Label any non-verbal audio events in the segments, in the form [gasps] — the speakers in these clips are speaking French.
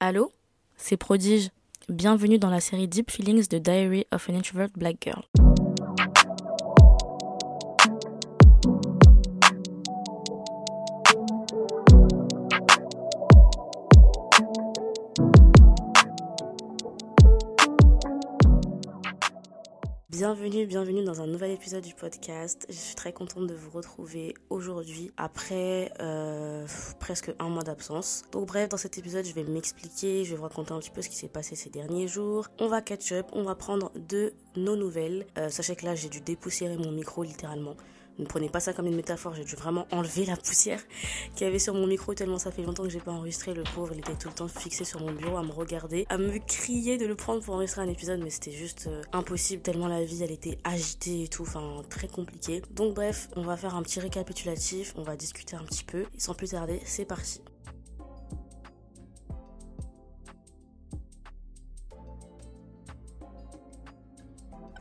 Allô? C'est Prodige. Bienvenue dans la série Deep Feelings de Diary of an Introvert Black Girl. Bienvenue, bienvenue dans un nouvel épisode du podcast. Je suis très contente de vous retrouver aujourd'hui après euh, presque un mois d'absence. Donc bref, dans cet épisode, je vais m'expliquer, je vais vous raconter un petit peu ce qui s'est passé ces derniers jours. On va catch up, on va prendre de nos nouvelles. Euh, sachez que là, j'ai dû dépoussiérer mon micro littéralement. Ne prenez pas ça comme une métaphore, j'ai dû vraiment enlever la poussière qu'il y avait sur mon micro tellement ça fait longtemps que j'ai pas enregistré. Le pauvre, il était tout le temps fixé sur mon bureau à me regarder, à me crier de le prendre pour enregistrer un épisode, mais c'était juste euh, impossible tellement la vie elle était agitée et tout, enfin très compliqué. Donc bref, on va faire un petit récapitulatif, on va discuter un petit peu et sans plus tarder, c'est parti.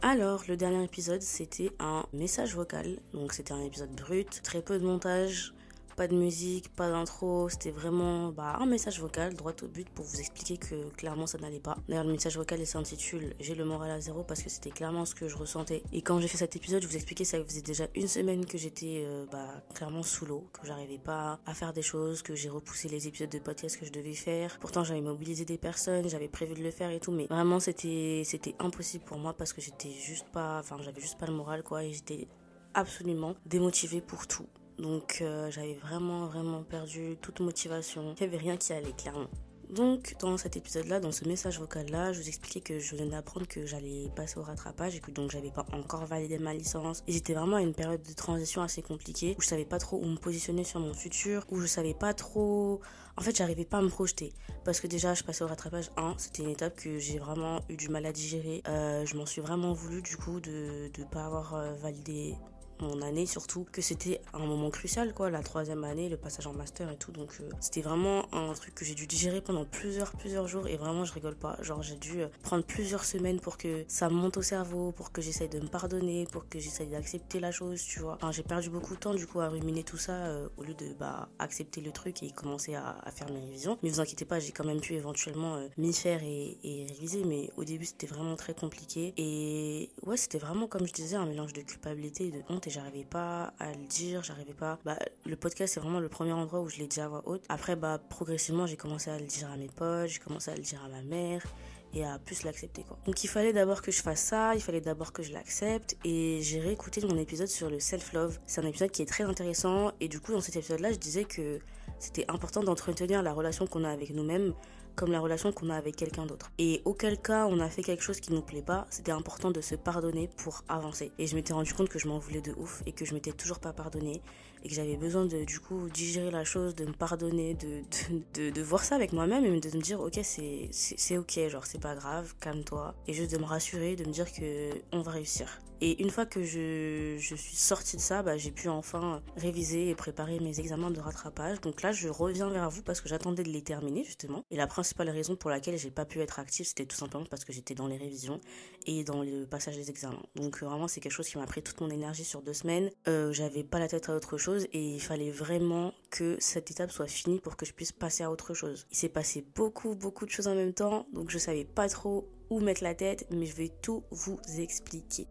Alors, le dernier épisode, c'était un message vocal. Donc, c'était un épisode brut, très peu de montage, pas de musique, pas d'intro, c'était vraiment bah, un message vocal droit au but pour vous expliquer que clairement ça n'allait pas. D'ailleurs le message vocal il s'intitule J'ai le moral à zéro parce que c'était clairement ce que je ressentais. Et quand j'ai fait cet épisode, je vous expliquais ça faisait déjà une semaine que j'étais euh, bah, clairement sous l'eau, que j'arrivais pas à faire des choses, que j'ai repoussé les épisodes de podcast que je devais faire. Pourtant j'avais mobilisé des personnes, j'avais prévu de le faire et tout, mais vraiment c'était c'était impossible pour moi parce que j'étais juste pas, enfin j'avais juste pas le moral quoi et j'étais absolument démotivée pour tout. Donc euh, j'avais vraiment vraiment perdu toute motivation. Il n'y avait rien qui allait clairement. Donc dans cet épisode-là, dans ce message vocal-là, je vous expliquais que je venais d'apprendre que j'allais passer au rattrapage et que donc j'avais pas encore validé ma licence. Et j'étais vraiment à une période de transition assez compliquée où je savais pas trop où me positionner sur mon futur, où je savais pas trop... En fait, j'arrivais pas à me projeter parce que déjà, je passais au rattrapage 1. C'était une étape que j'ai vraiment eu du mal à digérer. Euh, je m'en suis vraiment voulu du coup de ne pas avoir euh, validé mon année surtout que c'était un moment crucial quoi la troisième année le passage en master et tout. Donc euh, c'était vraiment un truc que j'ai dû digérer pendant plusieurs plusieurs jours et vraiment je rigole pas. Genre j'ai dû euh, prendre plusieurs semaines pour que ça monte au cerveau pour que j'essaye de me pardonner pour que j'essaye d'accepter la chose tu vois. Enfin, j'ai perdu beaucoup de temps du coup à ruminer tout ça euh, au lieu de bah accepter le truc et commencer à, faire mes révisions mais vous inquiétez pas j'ai quand même pu éventuellement m'y faire et, et réviser mais au début c'était vraiment très compliqué. Et ouais c'était vraiment comme je disais un mélange de culpabilité et de honte et j'arrivais pas à le dire, j'arrivais pas. Bah, le podcast, c'est vraiment le premier endroit où je l'ai dit à voix haute. Après, bah, progressivement, j'ai commencé à le dire à mes potes, j'ai commencé à le dire à ma mère et à plus l'accepter quoi. Donc il fallait d'abord que je fasse ça, il fallait d'abord que je l'accepte et j'ai réécouté mon épisode sur le self-love. C'est un épisode qui est très intéressant et du coup dans cet épisode là je disais que c'était important d'entretenir la relation qu'on a avec nous-mêmes comme la relation qu'on a avec quelqu'un d'autre. Et auquel cas on a fait quelque chose qui nous plaît pas, c'était important de se pardonner pour avancer. Et je m'étais rendu compte que je m'en voulais de ouf et que je m'étais toujours pas pardonné et que j'avais besoin de du coup digérer la chose, de me pardonner, de, de, de, voir ça avec moi-même et de me dire ok c'est, ok, genre c'est pas grave, calme-toi. Et juste de me rassurer, de me dire que on va réussir. Et une fois que je, suis sortie de ça, bah, j'ai pu enfin réviser et préparer mes examens de rattrapage. Donc là, je reviens vers vous parce que j'attendais de les terminer justement. Et la principale raison pour laquelle j'ai pas pu être active, c'était tout simplement parce que j'étais dans les révisions et dans le passage des examens. Donc euh, vraiment, c'est quelque chose qui m'a pris toute mon énergie sur deux semaines. Euh, j'avais pas la tête à autre chose et il fallait vraiment que cette étape soit finie pour que je puisse passer à autre chose. Il s'est passé beaucoup, beaucoup de choses en même temps, donc je savais pas trop où mettre la tête, mais je vais tout vous expliquer.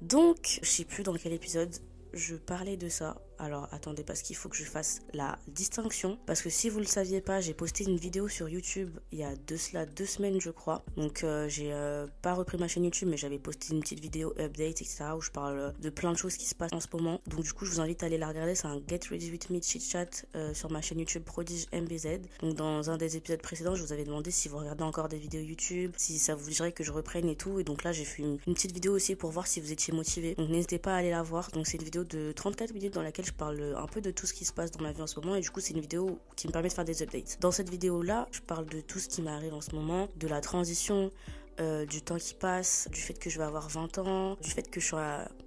Donc, je sais plus dans quel épisode je parlais de ça alors attendez parce qu'il faut que je fasse la distinction. Parce que si vous le saviez pas, j'ai posté une vidéo sur YouTube il y a deux, cela deux semaines je crois. Donc euh, j'ai euh, pas repris ma chaîne YouTube mais j'avais posté une petite vidéo update etc. où je parle de plein de choses qui se passent en ce moment. Donc du coup je vous invite à aller la regarder. C'est un Get Ready With Me chit chat euh, sur ma chaîne YouTube Prodige MBZ. Donc dans un des épisodes précédents je vous avais demandé si vous regardez encore des vidéos YouTube, si ça vous dirait que je reprenne et tout. Et donc là j'ai fait une, une petite vidéo aussi pour voir si vous étiez motivé. Donc n'hésitez pas à aller la voir. Donc c'est une vidéo de 34 minutes dans laquelle je parle un peu de tout ce qui se passe dans ma vie en ce moment et du coup c'est une vidéo qui me permet de faire des updates. Dans cette vidéo là, je parle de tout ce qui m'arrive en ce moment, de la transition, euh, du temps qui passe, du fait que je vais avoir 20 ans, du fait que je suis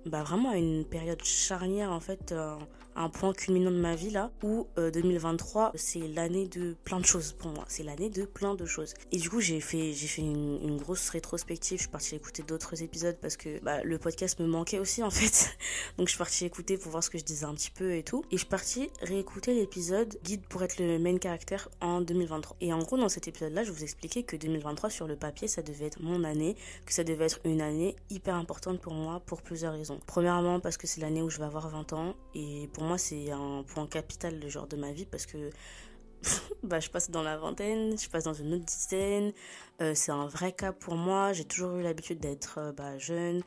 bah, vraiment à une période charnière en fait euh, un point culminant de ma vie là où 2023 euh, c'est l'année de plein de choses pour moi. C'est l'année de plein de choses. Et du coup j'ai fait j'ai fait une, grosse rétrospective. Je suis partie écouter d'autres épisodes parce que bah, le podcast me manquait aussi en fait. [laughs] Donc je suis partie écouter pour voir ce que je disais un petit peu et tout. Et je suis partie réécouter l'épisode guide pour être le main caractère en 2023 et en gros dans cet épisode là je vous expliquais que 2023 sur le papier ça devait être mon année que ça devait être une année hyper importante pour moi pour plusieurs raisons. Premièrement parce que c'est l'année où je vais avoir 20 ans et pour moi c'est un point capital le genre de ma vie parce que [laughs] bah, je passe dans la vingtaine, je passe dans une autre dizaine. Euh, c'est un vrai cap pour moi. J'ai toujours eu l'habitude d'être euh, bah, jeune,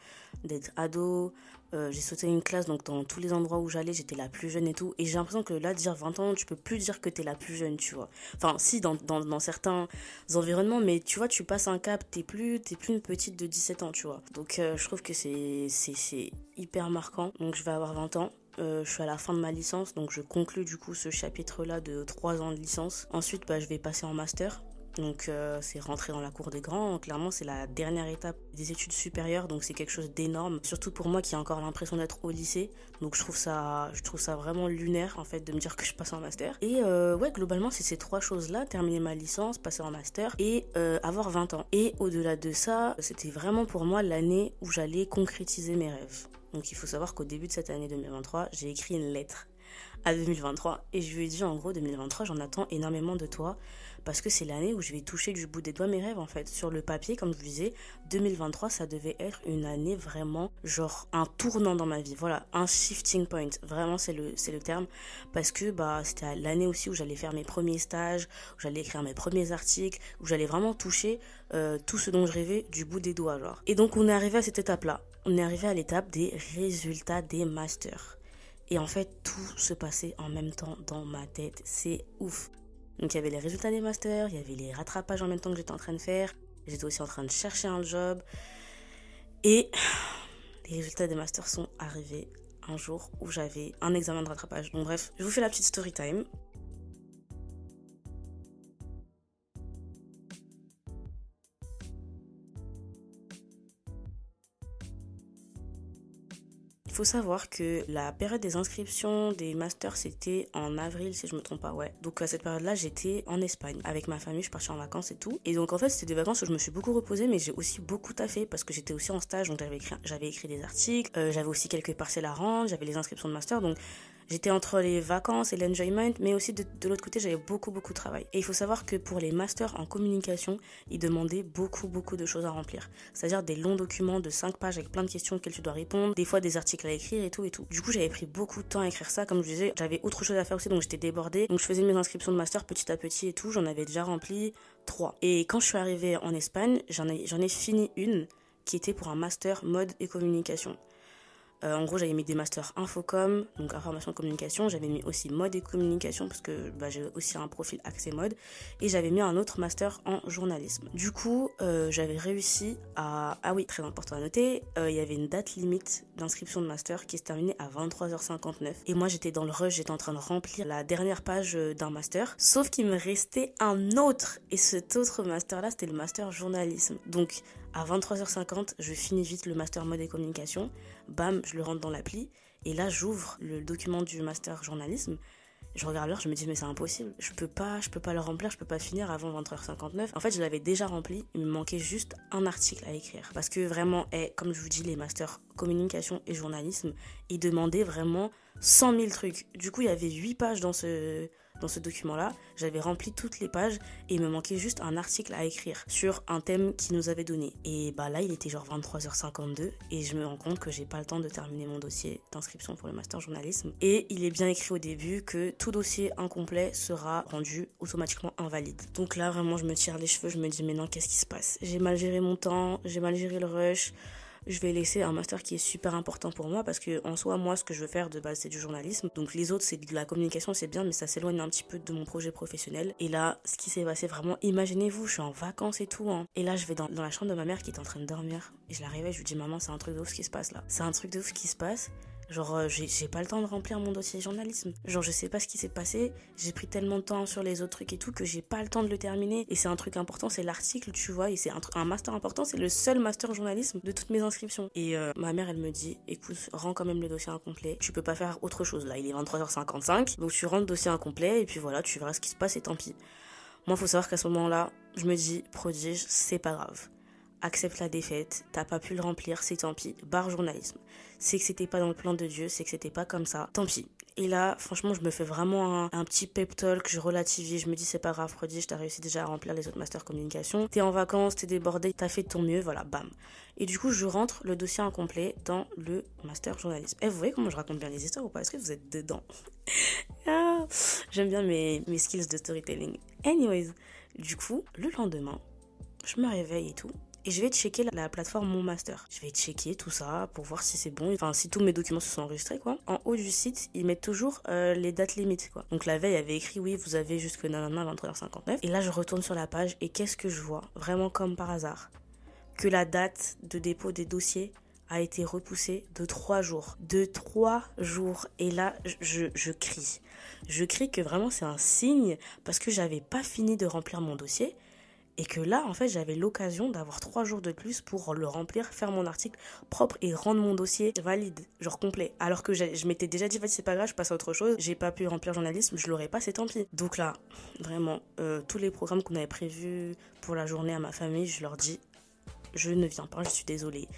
d'être ado. Euh, j'ai sauté une classe, donc dans tous les endroits où j'allais, j'étais la plus jeune et tout. Et j'ai l'impression que là, dire 20 ans, tu peux plus dire que t'es la plus jeune, tu vois. Enfin, si, dans, dans, dans, certains environnements, mais tu vois, tu passes un cap, t'es plus, t'es plus une petite de 17 ans, tu vois. Donc, je trouve que c'est hyper marquant. Donc, je vais avoir 20 ans. Euh, je suis à la fin de ma licence, donc je conclue du coup ce chapitre-là de 3 ans de licence. Ensuite, bah, je vais passer en master. Donc euh, c'est rentrer dans la cour des grands. Clairement, c'est la dernière étape des études supérieures, donc c'est quelque chose d'énorme. Surtout pour moi qui ai encore l'impression d'être au lycée. Donc je trouve ça, je trouve ça vraiment lunaire en fait de me dire que je passe en master. Et euh, ouais, globalement, c'est ces trois choses-là terminer ma licence, passer en master et avoir 20 ans. Et au-delà de ça, c'était vraiment pour moi l'année où j'allais concrétiser mes rêves. Donc il faut savoir qu'au début de cette année 2023, j'ai écrit une lettre à 2023 et je lui ai dit en gros 2023 j'en attends énormément de toi parce que c'est l'année où je vais toucher du bout des doigts mes rêves en fait. Sur le papier comme je vous disais 2023 ça devait être une année vraiment genre un tournant dans ma vie. Voilà, un shifting point. Vraiment c'est le c'est le terme parce que bah c'était l'année aussi où j'allais faire mes premiers stages, où j'allais écrire mes premiers articles, où j'allais vraiment toucher euh, tout ce dont je rêvais du bout des doigts genre. Et donc on est arrivé à cette étape là. On est arrivé à l'étape des résultats des masters. Et en fait, tout se passait en même temps dans ma tête. C'est ouf. Donc il y avait les résultats des masters, il y avait les rattrapages en même temps que j'étais en train de faire. J'étais aussi en train de chercher un job. Et les résultats des masters sont arrivés un jour où j'avais un examen de rattrapage. Donc bref, je vous fais la petite story time. Il faut savoir que la période des inscriptions des masters, c'était en avril, si je me trompe pas, ouais. Donc à cette période-là, j'étais en Espagne avec ma famille, je partais en vacances et tout. Et donc en fait, c'était des vacances où je me suis beaucoup reposée, mais j'ai aussi beaucoup taffé parce que j'étais aussi en stage, donc j'avais écrit, j'avais écrit des articles, euh, j'avais aussi quelques parcelles à rendre, j'avais les inscriptions de master, donc J'étais entre les vacances et l'enjoyment, mais aussi de, l'autre côté, j'avais beaucoup, beaucoup de travail. Et il faut savoir que pour les masters en communication, ils demandaient beaucoup, beaucoup de choses à remplir. C'est-à-dire des longs documents de 5 pages avec plein de questions auxquelles tu dois répondre, des fois des articles à écrire et tout et tout. Du coup, j'avais pris beaucoup de temps à écrire ça. Comme je disais, j'avais autre chose à faire aussi, donc j'étais débordée. Donc je faisais mes inscriptions de master petit à petit et tout. J'en avais déjà rempli 3. Et quand je suis arrivée en Espagne, j'en ai, ai fini une qui était pour un master mode et communication. Euh, en gros, j'avais mis des masters infocom, donc information communication. J'avais mis aussi mode et communication parce que bah, j'ai aussi un profil accès mode. Et j'avais mis un autre master en journalisme. Du coup, euh, j'avais réussi à... Ah oui, très important à noter, euh, il y avait une date limite d'inscription de master qui se terminait à 23h59. Et moi, j'étais dans le rush, j'étais en train de remplir la dernière page d'un master. Sauf qu'il me restait un autre. Et cet autre master-là, c'était le master journalisme. Donc, à 23h50, je finis vite le master mode et communication. Bam, je le rentre dans l'appli. Et là, j'ouvre le document du master journalisme. Je regarde l'heure, je me dis mais c'est impossible, je peux pas, je peux pas le remplir, je peux pas finir avant 20h59. En fait, je l'avais déjà rempli, il me manquait juste un article à écrire parce que vraiment, eh, comme je vous dis, les masters communication et journalisme, ils demandaient vraiment 100 000 trucs. Du coup, il y avait 8 pages dans ce dans ce document-là, j'avais rempli toutes les pages et il me manquait juste un article à écrire sur un thème qu'il nous avait donné. Et bah là, il était genre 23h52 et je me rends compte que j'ai pas le temps de terminer mon dossier d'inscription pour le master journalisme. Et il est bien écrit au début que tout dossier incomplet sera rendu automatiquement invalide. Donc là, vraiment, je me tire les cheveux, je me dis mais non, qu'est-ce qui se passe? J'ai mal géré mon temps, j'ai mal géré le rush je vais laisser un master qui est super important pour moi parce que en soi moi ce que je veux faire de base c'est du journalisme. Donc les autres c'est de la communication c'est bien mais ça s'éloigne un petit peu de mon projet professionnel. Et là ce qui s'est passé vraiment imaginez-vous je suis en vacances et tout hein. et là je vais dans, la chambre de ma mère qui est en train de dormir. Et je la réveille je lui dis maman c'est un truc de ouf qui se passe là c'est un truc de ouf qui se passe Genre, euh, j'ai pas le temps de remplir mon dossier journalisme. Genre, je sais pas ce qui s'est passé. J'ai pris tellement de temps sur les autres trucs et tout que j'ai pas le temps de le terminer. Et c'est un truc important, c'est l'article, tu vois. Et c'est un, un, master important, c'est le seul master journalisme de toutes mes inscriptions. Et euh, ma mère, elle me dit écoute, rends quand même le dossier incomplet. Tu peux pas faire autre chose là. Il est 23h55. Donc, tu rends le dossier incomplet et puis voilà, tu verras ce qui se passe et tant pis. Moi, faut savoir qu'à ce moment-là, je me dis prodige, c'est pas grave accepte la défaite, t'as pas pu le remplir, c'est tant pis, barre journalisme. C'est que c'était pas dans le plan de Dieu, c'est que c'était pas comme ça, tant pis. Et là, franchement, je me fais vraiment un, petit pep talk, je relativise, je me dis c'est pas grave, prodige, t'as réussi déjà à remplir les autres masters communication, t'es en vacances, t'es débordé, t'as fait de ton mieux, voilà, bam. Et du coup, je rentre le dossier incomplet dans le master journalisme. Et vous voyez comment je raconte bien les histoires ou pas? Est-ce que vous êtes dedans? [laughs] Ah, J'aime bien mes, mes skills de storytelling. Anyways, du coup, le lendemain, je me réveille et tout et je vais checker la plateforme Mon Master. Je vais checker tout ça pour voir si c'est bon, enfin si tous mes documents se sont enregistrés quoi. En haut du site, ils mettent toujours euh, les dates limites quoi. Donc la veille, il y avait écrit oui, vous avez jusque nanana 23h59. Et là, je retourne sur la page et qu'est-ce que je vois? Vraiment comme par hasard. Que la date de dépôt des dossiers a été repoussée de trois jours. De trois jours. Et là, je, je crie. Je crie que vraiment c'est un signe parce que j'avais pas fini de remplir mon dossier et que là, en fait, j'avais l'occasion d'avoir trois jours de plus pour le remplir, faire mon article propre et rendre mon dossier valide, genre complet. Alors que je m'étais déjà dit, vas-y, c'est pas grave, je passe à autre chose. J'ai pas pu remplir journalisme, je l'aurais pas, c'est tant pis. Donc là, vraiment, euh, tous les programmes qu'on avait prévus pour la journée à ma famille, je leur dis, je ne viens pas, je suis désolée.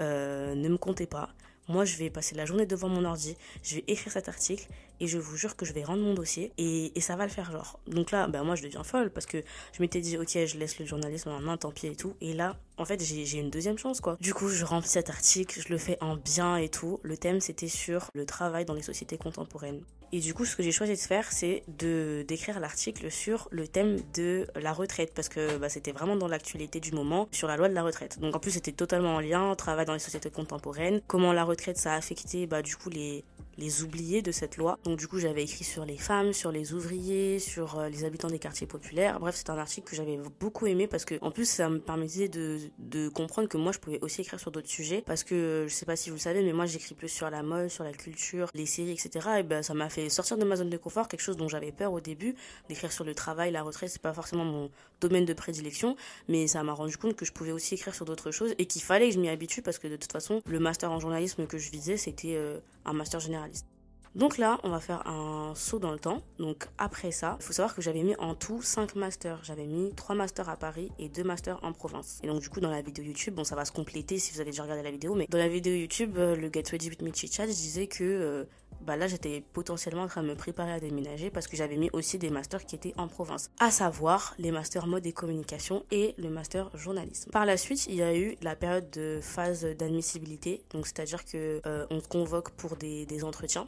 Euh, ne me comptez pas. Moi, je vais passer la journée devant mon ordi, je vais écrire cet article et je vous jure que je vais rendre mon dossier et, ça va le faire genre. Donc là, ben moi je deviens folle parce que je m'étais dit ok je laisse le journalisme en main, tant pis et tout. Et là, en fait j'ai une deuxième chance quoi. Du coup je remplis cet article, je le fais en bien et tout. Le thème c'était sur le travail dans les sociétés contemporaines. Et du coup, ce que j'ai choisi de faire, c'est de d'écrire l'article sur le thème de la retraite, parce que bah, c'était vraiment dans l'actualité du moment sur la loi de la retraite. Donc en plus, c'était totalement en lien, travail dans les sociétés contemporaines, comment la retraite ça a affecté bah, du coup les les oubliés de cette loi. Donc du coup, j'avais écrit sur les femmes, sur les ouvriers, sur euh, les habitants des quartiers populaires. Bref, c'est un article que j'avais beaucoup aimé parce que en plus, ça me permettait de, comprendre que moi, je pouvais aussi écrire sur d'autres sujets parce que je sais pas si vous le savez, mais moi, j'écris plus sur la mode, sur la culture, les séries, etc. Et ben, ça m'a fait sortir de ma zone de confort, quelque chose dont j'avais peur au début, d'écrire sur le travail, la retraite, c'est pas forcément mon domaine de prédilection, mais ça m'a rendu compte que je pouvais aussi écrire sur d'autres choses et qu'il fallait que je m'y habitue parce que de toute façon, le master en journalisme que je visais, c'était euh, un master profesionales. Donc là, on va faire un saut dans le temps. Donc après ça, il faut savoir que j'avais mis en tout 5 masters. J'avais mis 3 masters à Paris et 2 masters en province. Et donc du coup, dans la vidéo YouTube, bon, ça va se compléter si vous avez déjà regardé la vidéo, mais dans la vidéo YouTube, euh, le Get Ready with Me Chat, je disais que euh, bah là j'étais potentiellement en train de me préparer à déménager parce que j'avais mis aussi des masters qui étaient en province, à savoir les masters mode et communication et le master journalisme. Par la suite, il y a eu la période de phase d'admissibilité, donc c'est-à-dire que euh, on convoque pour des entretiens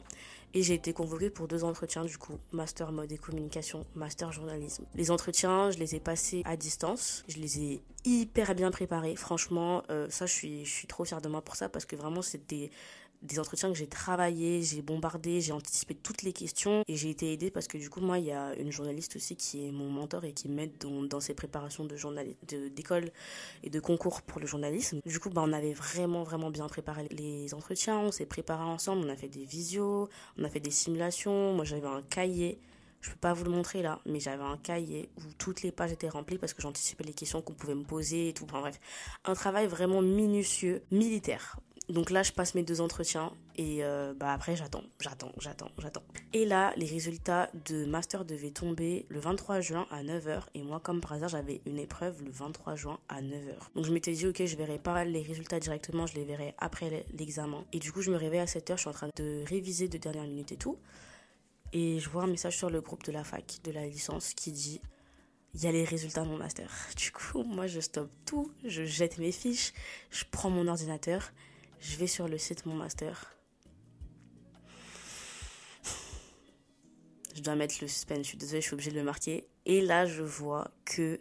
et j'ai été convoquée pour deux entretiens du coup, master mode et communication, master journalisme. Les entretiens, je les ai passés à distance, je les ai hyper bien préparés. Franchement, euh, ça je suis je suis trop fière de moi pour ça parce que vraiment c'était des entretiens que j'ai travaillé, j'ai bombardé, j'ai anticipé toutes les questions et j'ai été aidée parce que du coup moi il y a une journaliste aussi qui est mon mentor et qui m'aide dans, ses préparations de d'école et de concours pour le journalisme. Du coup bah on avait vraiment vraiment bien préparé les entretiens, on s'est préparé ensemble, on a fait des visios, on a fait des simulations, moi j'avais un cahier je peux pas vous le montrer là, mais j'avais un cahier où toutes les pages étaient remplies parce que j'anticipais les questions qu'on pouvait me poser et tout. Enfin bref, un travail vraiment minutieux, militaire. Donc là, je passe mes deux entretiens et euh, bah après, j'attends, j'attends, j'attends, j'attends. Et là, les résultats de master devaient tomber le 23 juin à 9h et moi, comme par hasard, j'avais une épreuve le 23 juin à 9h. Donc je m'étais dit, ok, je verrai pas les résultats directement, je les verrai après l'examen. Et du coup, je me réveille à 7h, je suis en train de réviser de dernière minute et tout. Et je vois un message sur le groupe de la fac, de la licence, qui dit il y a les résultats de mon master. [laughs] Du coup, moi, je stoppe tout, je jette mes fiches, je prends mon ordinateur je vais sur le site Mon Master. Je dois mettre le suspense, je suis désolée, je suis obligée de le marquer. Et là, je vois que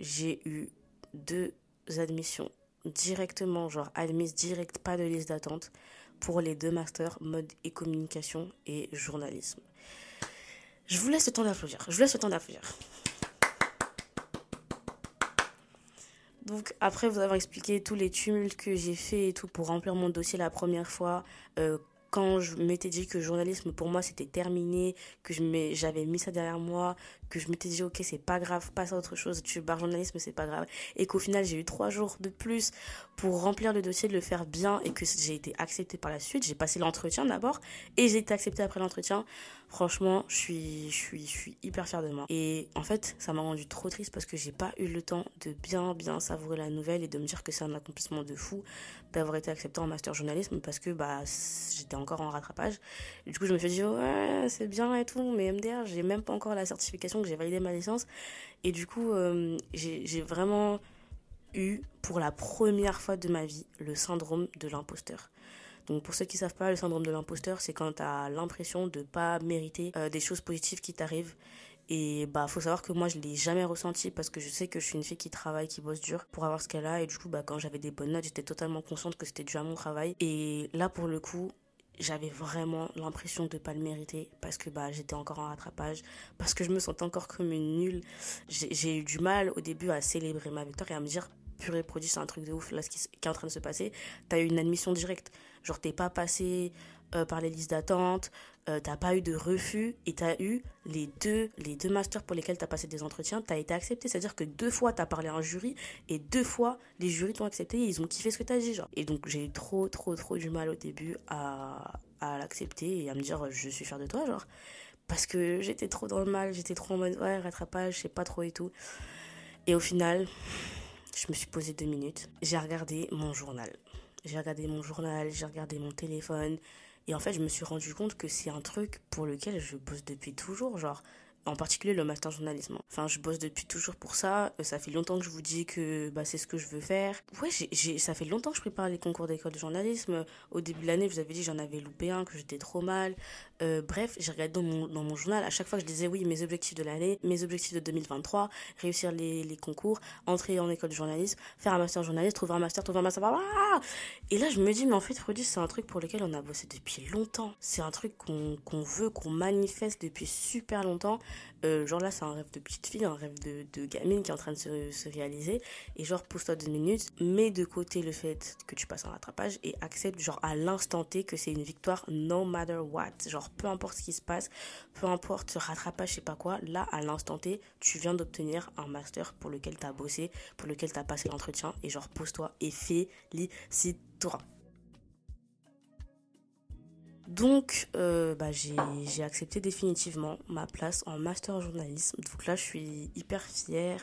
j'ai eu deux admissions directement, genre admises direct, pas de liste d'attente, pour les deux masters mode et communication et journalisme. Je vous laisse le temps d'applaudir. Je vous laisse le temps d'applaudir. Donc après vous avoir expliqué tous les tumultes que j'ai fait et tout pour remplir mon dossier la première fois, euh, quand je m'étais dit que le journalisme pour moi c'était terminé, que j'avais mis ça derrière moi, que je m'étais dit ok c'est pas grave, passe à autre chose, tu barres journalisme c'est pas grave, et qu'au final j'ai eu trois jours de plus pour remplir le dossier, de le faire bien et que j'ai été acceptée par la suite, j'ai passé l'entretien d'abord et j'ai été acceptée après l'entretien. Franchement, je suis, je suis, je suis hyper fière de moi. Et en fait, ça m'a rendu trop triste parce que j'ai pas eu le temps de bien, bien savourer la nouvelle et de me dire que c'est un accomplissement de fou d'avoir été acceptée en master journalisme parce que bah j'étais encore en rattrapage. Et du coup, je me suis dit ouais, c'est bien et tout, mais MDR, j'ai même pas encore la certification que j'ai validé ma licence. Et du coup, euh, j'ai vraiment eu pour la première fois de ma vie le syndrome de l'imposteur. Donc pour ceux qui savent pas, le syndrome de l'imposteur, c'est quand tu as l'impression de pas mériter euh, des choses positives qui t'arrivent. Et bah faut savoir que moi je l'ai jamais ressenti parce que je sais que je suis une fille qui travaille, qui bosse dur pour avoir ce qu'elle a et du coup bah quand j'avais des bonnes notes, j'étais totalement consciente que c'était dû à mon travail et là pour le coup, j'avais vraiment l'impression de pas le mériter parce que bah j'étais encore en rattrapage parce que je me sentais encore comme une nulle. J'ai eu du mal au début à célébrer ma victoire et à me dire purée produit c'est un truc de ouf là ce qui, est en train de se passer. T'as eu une admission directe. Genre t'es pas passé euh, par les listes d'attente euh, t'as pas eu de refus et t'as eu les deux les deux masters pour lesquels t'as passé des entretiens t'as été accepté c'est à dire que deux fois t'as parlé à un jury et deux fois les jurys t'ont accepté et ils ont kiffé ce que t'as dit genre et donc j'ai eu trop trop trop du mal au début à à l'accepter et à me dire je suis fière de toi genre parce que j'étais trop dans le mal j'étais trop en mode ouais rattrapage je sais pas trop et tout et au final je me suis posé deux minutes. J'ai regardé mon journal. J'ai regardé mon journal, j'ai regardé mon téléphone. Et en fait, je me suis rendu compte que c'est un truc pour lequel je bosse depuis toujours. Genre, en particulier le master journalisme. Enfin, je bosse depuis toujours pour ça. Euh, ça fait longtemps que je vous dis que bah, c'est ce que je veux faire. Ouais, ça fait longtemps que je prépare les concours d'école de journalisme. Au début de l'année, vous avez dit j'en avais loupé un, que j'étais trop mal. Euh, bref, j'ai regardé dans mon, dans mon journal. À chaque fois, je disais oui, mes objectifs de l'année, mes objectifs de 2023, réussir les, les concours, entrer en école de journalisme, faire un master journaliste, trouver un master, trouver un master. Et là, je me dis, mais en fait, Frodi, c'est un truc pour lequel on a bossé depuis longtemps. C'est un truc qu'on, qu'on veut, qu'on manifeste depuis super longtemps. Euh, genre là, c'est un rêve de petite fille, un rêve de, gamine qui est en train de se, se réaliser. Et genre, pose-toi deux minutes, mets de côté le fait que tu passes un rattrapage et accepte, genre, à l'instant T que c'est une victoire no matter what. Genre, peu importe ce qui se passe, peu importe ce rattrapage, je sais pas quoi, là, à l'instant T, tu viens d'obtenir un master pour lequel tu as bossé, pour lequel tu as passé l'entretien. Et genre, pose-toi et félicite-toi. Donc, euh, bah, j'ai accepté définitivement ma place en master journalisme. Donc là, je suis hyper fière.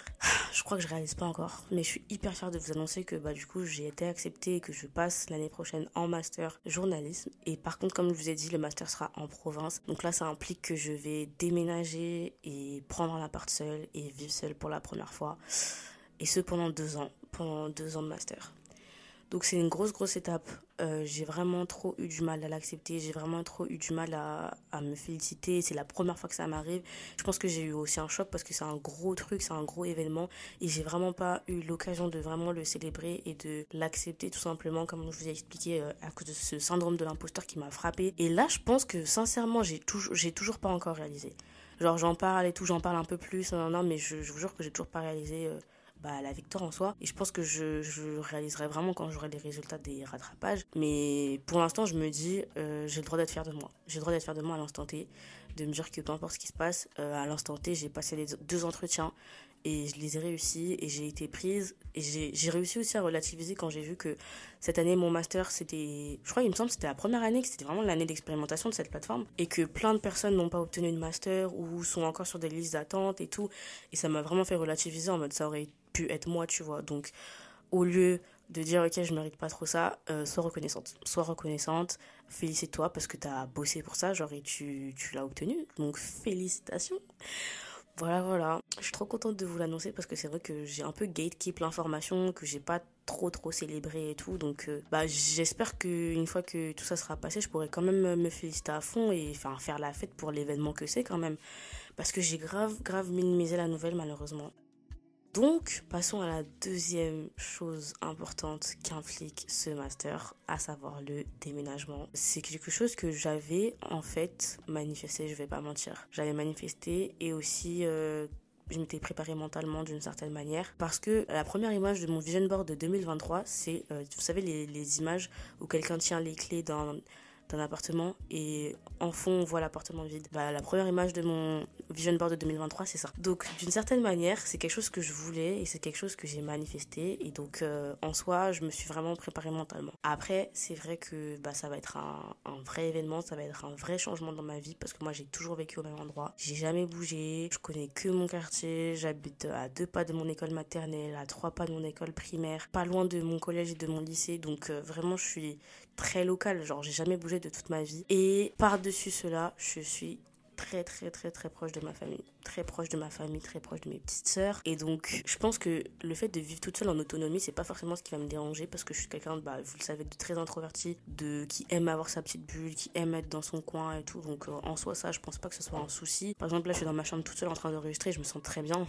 Je crois que je réalise pas encore, mais je suis hyper fière de vous annoncer que bah, du coup, j'ai été acceptée et que je passe l'année prochaine en master journalisme. Et par contre, comme je vous ai dit, le master sera en province. Donc là, ça implique que je vais déménager et prendre un appart seul et vivre seul pour la première fois. Et ce pendant deux ans, pendant deux ans de master. Donc c'est une grosse, grosse étape. Euh, j'ai vraiment trop eu du mal à l'accepter. J'ai vraiment trop eu du mal à, à me féliciter. C'est la première fois que ça m'arrive. Je pense que j'ai eu aussi un choc parce que c'est un gros truc, c'est un gros événement. Et j'ai vraiment pas eu l'occasion de vraiment le célébrer et de l'accepter tout simplement, comme je vous ai expliqué, euh, à cause de ce syndrome de l'imposteur qui m'a frappé. Et là, je pense que sincèrement, j'ai toujours, j'ai toujours pas encore réalisé. Genre j'en parle et tout, j'en parle un peu plus, non, mais je, je vous jure que j'ai toujours pas réalisé. Euh, bah, la victoire en soi. Et je pense que je, je réaliserai vraiment quand j'aurai les résultats des rattrapages. Mais pour l'instant, je me dis, euh, j'ai le droit d'être fier de moi. J'ai le droit d'être fier de moi à l'instant T, de me dire que peu importe ce qui se passe, euh, à l'instant T, j'ai passé les deux entretiens et je les ai réussis et j'ai été prise et j'ai réussi aussi à relativiser quand j'ai vu que cette année mon master c'était je crois il me semble c'était la première année que c'était vraiment l'année d'expérimentation de cette plateforme et que plein de personnes n'ont pas obtenu de master ou sont encore sur des listes d'attente et tout et ça m'a vraiment fait relativiser en mode ça aurait pu être moi, tu vois. Donc, au lieu de dire, ok, je mérite pas trop ça, euh, sois reconnaissante. Sois reconnaissante, félicite-toi parce que tu as bossé pour ça, genre, et tu, tu l'as obtenu. Donc, félicitations. Voilà, voilà. Je suis trop contente de vous l'annoncer parce que c'est vrai que j'ai un peu gatekeep l'information, que j'ai pas trop trop célébré et tout. Donc, euh, bah, j'espère qu'une fois que tout ça sera passé, je pourrai quand même me féliciter à fond et enfin, faire la fête pour l'événement que c'est quand même. Parce que j'ai grave, grave minimisé la nouvelle malheureusement. Donc, passons à la deuxième chose importante qu'implique ce master, à savoir le déménagement. C'est quelque chose que j'avais en fait manifesté, je vais pas mentir. J'avais manifesté et aussi euh, je m'étais préparée mentalement d'une certaine manière parce que la première image de mon vision board de 2023, c'est, euh, vous savez, les, les images où quelqu'un tient les clés d'un d'un appartement et en fond on voit l'appartement vide. Bah, la première image de mon vision board de 2023 c'est ça. Donc d'une certaine manière c'est quelque chose que je voulais et c'est quelque chose que j'ai manifesté et donc euh, en soi je me suis vraiment préparée mentalement. Après c'est vrai que bah, ça va être un, vrai événement, ça va être un vrai changement dans ma vie parce que moi j'ai toujours vécu au même endroit. J'ai jamais bougé, je connais que mon quartier, j'habite à deux pas de mon école maternelle, à trois pas de mon école primaire, pas loin de mon collège et de mon lycée donc euh, vraiment je suis très local, genre j'ai jamais bougé de toute ma vie. Et par-dessus cela, je suis très très très très proche de ma famille, très proche de ma famille, très proche de mes petites sœurs. Et donc je pense que le fait de vivre toute seule en autonomie, c'est pas forcément ce qui va me déranger parce que je suis quelqu'un, bah, vous le savez, de très introverti, de qui aime avoir sa petite bulle, qui aime être dans son coin et tout. Donc euh, en soi ça, je pense pas que ce soit un souci. Par exemple là, je suis dans ma chambre toute seule en train d'enregistrer, je me sens très bien.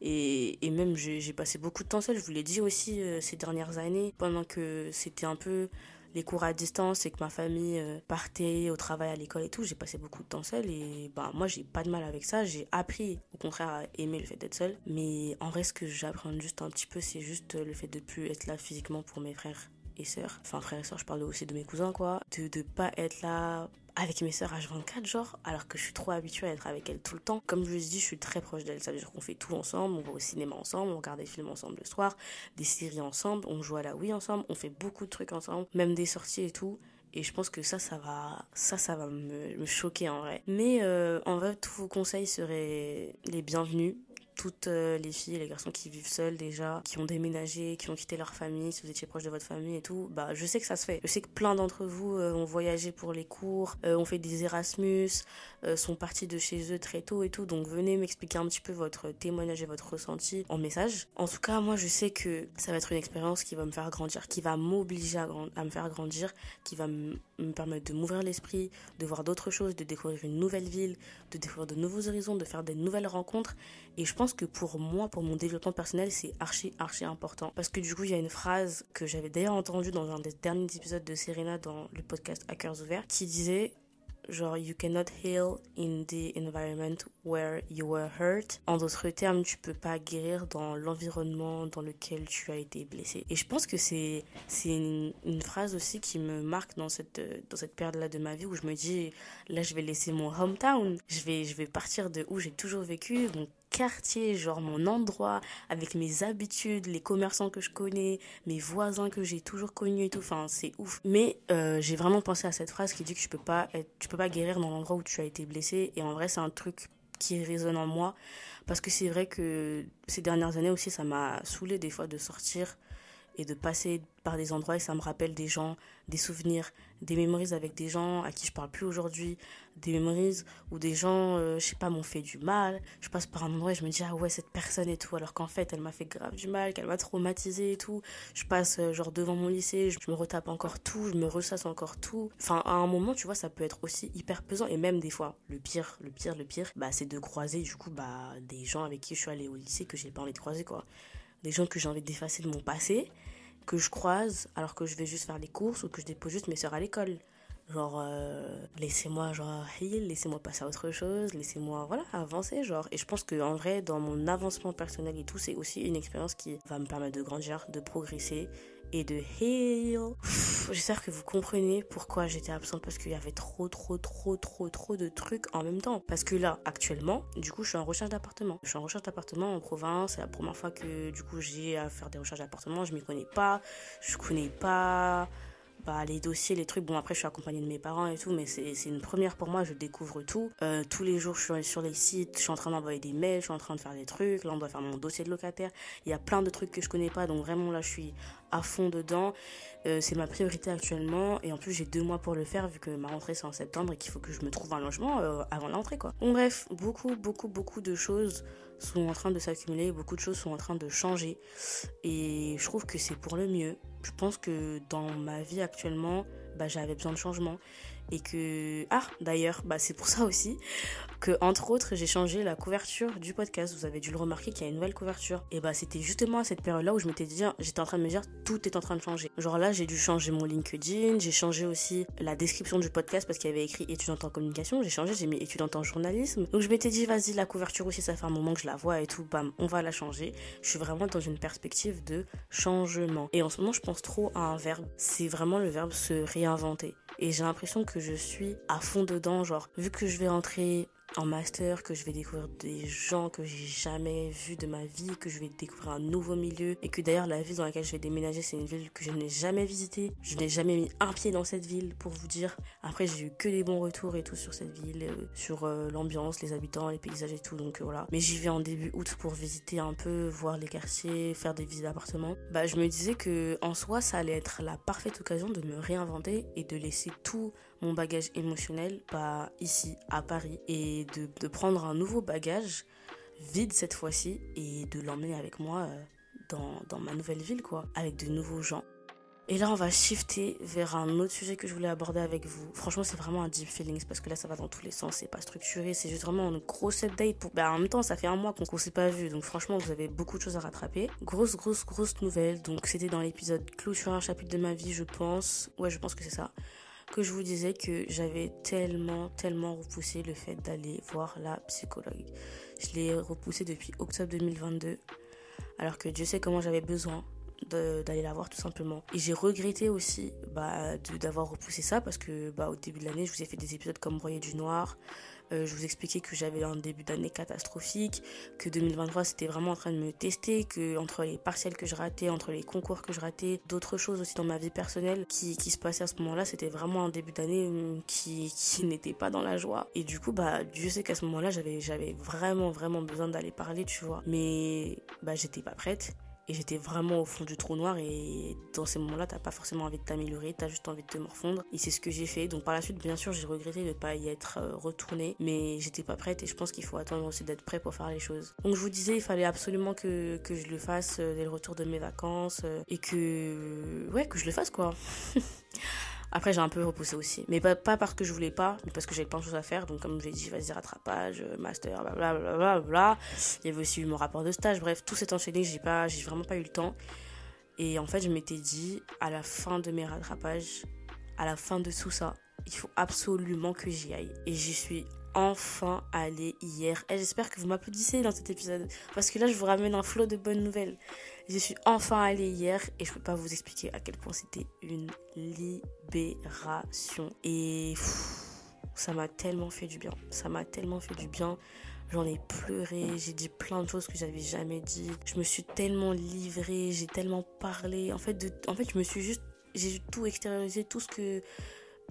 Et, et même j'ai passé beaucoup de temps seule, je vous l'ai dit aussi euh, ces dernières années, pendant que c'était un peu les cours à distance et que ma famille euh, partait au travail, à l'école et tout, j'ai passé beaucoup de temps seule et bah moi j'ai pas de mal avec ça. J'ai appris au contraire à aimer le fait d'être seule. Mais en vrai, ce que j'apprends juste un petit peu, c'est juste le fait de plus être là physiquement pour mes frères et sœurs. Enfin, frères et sœurs, je parle aussi de mes cousins quoi. De, de pas être là avec mes sœurs H24 genre alors que je suis trop habituée à être avec elles tout le temps. Comme je vous dis je suis très proche d'elles. Ça veut dire qu'on fait tout ensemble on va au cinéma ensemble on regarde des films ensemble le soir des séries ensemble on joue à la Wii ensemble on fait beaucoup de trucs ensemble même des sorties et tout. Et je pense que ça ça va ça ça va me, choquer en vrai. Mais euh, en vrai tous vos conseils seraient les bienvenus toutes euh, les filles et les garçons qui vivent seuls déjà, qui ont déménagé, qui ont quitté leur famille, si vous étiez proche de votre famille et tout, bah je sais que ça se fait. Je sais que plein d'entre vous euh, ont voyagé pour les cours, euh, ont fait des Erasmus, sont partis de chez eux très tôt et tout, donc venez m'expliquer un petit peu votre témoignage et votre ressenti en message. En tout cas, moi je sais que ça va être une expérience qui va me faire grandir, qui va m'obliger à, à, me faire grandir, qui va me permettre de m'ouvrir l'esprit, de voir d'autres choses, de découvrir une nouvelle ville, de découvrir de nouveaux horizons, de faire des nouvelles rencontres. Et je pense que pour moi, pour mon développement personnel, c'est archi, archi important. Parce que du coup, il y a une phrase que j'avais d'ailleurs entendue dans un des derniers épisodes de Serena dans le podcast Hackers Ouverts qui disait genre you cannot heal in the environment where you were hurt. En d'autres termes, tu peux pas guérir dans l'environnement dans lequel tu as été blessé. Et je pense que c'est c'est une, phrase aussi qui me marque dans cette dans cette période là de ma vie où je me dis là je vais laisser mon hometown, je vais je vais partir de où j'ai toujours vécu, quartier, genre mon endroit, avec mes habitudes, les commerçants que je connais, mes voisins que j'ai toujours connus et tout. Enfin, c'est ouf. Mais euh, j'ai vraiment pensé à cette phrase qui dit que tu peux pas être, tu peux pas guérir dans l'endroit où tu as été blessé. Et en vrai, c'est un truc qui résonne en moi parce que c'est vrai que ces dernières années aussi, ça m'a saoulé des fois de sortir et de passer par des endroits et ça me rappelle des gens, des souvenirs, des mémories avec des gens à qui je parle plus aujourd'hui, des mémories où des gens, euh, je sais pas, m'ont fait du mal. Je passe par un endroit et je me dis, ah ouais, cette personne et tout, alors qu'en fait, elle m'a fait grave du mal, qu'elle m'a traumatisé et tout. Je passe, euh, genre, devant mon lycée, je me retape encore tout, je me ressasse encore tout. Enfin, à un moment, tu vois, ça peut être aussi hyper pesant et même des fois, le pire, le pire, le pire, bah, c'est de croiser, du coup, bah, des gens avec qui je suis allée au lycée que j'ai pas envie de croiser, quoi. Des gens que j'ai envie d'effacer de mon passé que je croise alors que je vais juste faire les courses ou que je dépose juste mes soeurs à l'école. Genre, euh, laissez-moi, genre, heal, laissez-moi passer à autre chose, laissez-moi, voilà, avancer, genre. Et je pense que, en vrai, dans mon avancement personnel et tout, c'est aussi une expérience qui va me permettre de grandir, de progresser et de heal. J'espère que vous comprenez pourquoi j'étais absente parce qu'il y avait trop, trop, trop, trop, trop de trucs en même temps. Parce que là, actuellement, du coup, je suis en recherche d'appartement. Je suis en recherche d'appartement en province. C'est la première fois que, du coup, j'ai à faire des recherches d'appartement. Je m'y connais pas. Je connais pas bah, les dossiers, les trucs. Bon, après, je suis accompagnée de mes parents et tout, mais c'est une première pour moi. Je découvre tout. Euh, tous les jours, je suis sur les sites, je suis en train d'envoyer des mails, je suis en train de faire des trucs. Là, on doit faire mon dossier de locataire. Il y a plein de trucs que je connais pas, donc vraiment, là, je suis à fond dedans. Euh, c'est ma priorité actuellement. Et en plus, j'ai deux mois pour le faire, vu que ma rentrée, c'est en septembre et qu'il faut que je me trouve un logement euh, avant l'entrée, quoi. Bon, bref, beaucoup, beaucoup, beaucoup de choses sont en train de s'accumuler, beaucoup de choses sont en train de changer. Et je trouve que c'est pour le mieux je pense que dans ma vie actuellement, bah, j'avais besoin de changement. Et que. Ah, d'ailleurs, bah, c'est pour ça aussi que entre autres j'ai changé la couverture du podcast. Vous avez dû le remarquer qu'il y a une nouvelle couverture. Et bah c'était justement à cette période-là où je m'étais dit, j'étais en train de me dire tout est en train de changer. Genre là j'ai dû changer mon LinkedIn, j'ai changé aussi la description du podcast parce qu'il y avait écrit étudiante en communication. J'ai changé, j'ai mis étudiante en journalisme. Donc je m'étais dit vas-y la couverture aussi ça fait un moment que je la vois et tout, bam on va la changer. Je suis vraiment dans une perspective de changement. Et en ce moment je pense trop à un verbe. C'est vraiment le verbe se réinventer. Et j'ai l'impression que je suis à fond dedans, genre, vu que je vais rentrer en master, que je vais découvrir des gens que j'ai jamais vus de ma vie, que je vais découvrir un nouveau milieu et que d'ailleurs la ville dans laquelle je vais déménager c'est une ville que je n'ai jamais visitée. Je n'ai jamais mis un pied dans cette ville pour vous dire. Après j'ai eu que des bons retours et tout sur cette ville, euh, sur euh, l'ambiance, les habitants, les paysages et tout donc euh, voilà. Mais j'y vais en début août pour visiter un peu, voir les quartiers, faire des visites d'appartements. Bah je me disais que en soi ça allait être la parfaite occasion de me réinventer et de laisser tout mon bagage émotionnel pas ici à Paris et de, de, prendre un nouveau bagage vide cette fois-ci et de l'emmener avec moi euh, dans, dans ma nouvelle ville quoi avec de nouveaux gens et là, on va shifter vers un autre sujet que je voulais aborder avec vous. Franchement, c'est vraiment un deep feelings parce que là, ça va dans tous les sens. C'est pas structuré. C'est juste vraiment une grosse update. Pour... Ben, en même temps, ça fait un mois qu'on s'est pas vu. Donc, franchement, vous avez beaucoup de choses à rattraper. Grosse, grosse, grosse nouvelle. Donc, c'était dans l'épisode sur un chapitre de ma vie, je pense. Ouais, je pense que c'est ça que je vous disais que j'avais tellement, tellement repoussé le fait d'aller voir la psychologue. Je l'ai repoussé depuis octobre 2022, alors que Dieu sait comment j'avais besoin d'aller la voir tout simplement. Et j'ai regretté aussi bah, d'avoir repoussé ça parce que bah, au début de l'année, je vous ai fait des épisodes comme Broyer du Noir, euh, je vous expliquais que j'avais un début d'année catastrophique, que 2023 c'était vraiment en train de me tester, que entre les partiels que je ratais, entre les concours que je ratais, d'autres choses aussi dans ma vie personnelle qui, qui se passaient à ce moment-là, c'était vraiment un début d'année hum, qui, qui [laughs] n'était pas dans la joie. Et du coup, bah, Dieu sait qu'à ce moment-là, j'avais, j'avais vraiment, vraiment besoin d'aller parler, tu vois. Mais, bah, j'étais pas prête. Et j'étais vraiment au fond du trou noir et dans ces moments-là, t'as pas forcément envie de t'améliorer, t'as juste envie de te morfondre. Et c'est ce que j'ai fait. Donc par la suite, bien sûr, j'ai regretté de ne pas y être euh, retournée, mais j'étais pas prête et je pense qu'il faut attendre aussi d'être prêt pour faire les choses. Donc je vous disais, il fallait absolument que, que je le fasse euh, dès le retour de mes vacances euh, et que ouais, que je le fasse quoi. [laughs] Après, j'ai un peu repoussé aussi. Mais pas, pas parce que je voulais pas, mais parce que j'avais plein de choses à faire. Donc, comme je l'ai dit, vas-y, rattrapage, euh, master, blablabla. Bla, Il y avait aussi eu mon rapport de stage. Bref, tout s'est enchaîné. J'ai pas, j'ai vraiment pas eu le temps. Et en fait, je m'étais dit, à la fin de mes rattrapages, à la fin de tout ça, il faut absolument que j'y aille. Et j'y suis enfin allée hier. Et j'espère que vous m'applaudissez dans cet épisode. Parce que là, je vous ramène un flot de bonnes nouvelles. Je suis enfin allée hier et je peux pas vous expliquer à quel point c'était une libération. Et ça m'a tellement fait du bien. Ça m'a tellement fait du bien. J'en ai pleuré, j'ai dit plein de choses que j'avais jamais dit. Je me suis tellement livrée, j'ai tellement parlé. En fait, de, en fait, je me suis juste, j'ai tout extériorisé, tout ce que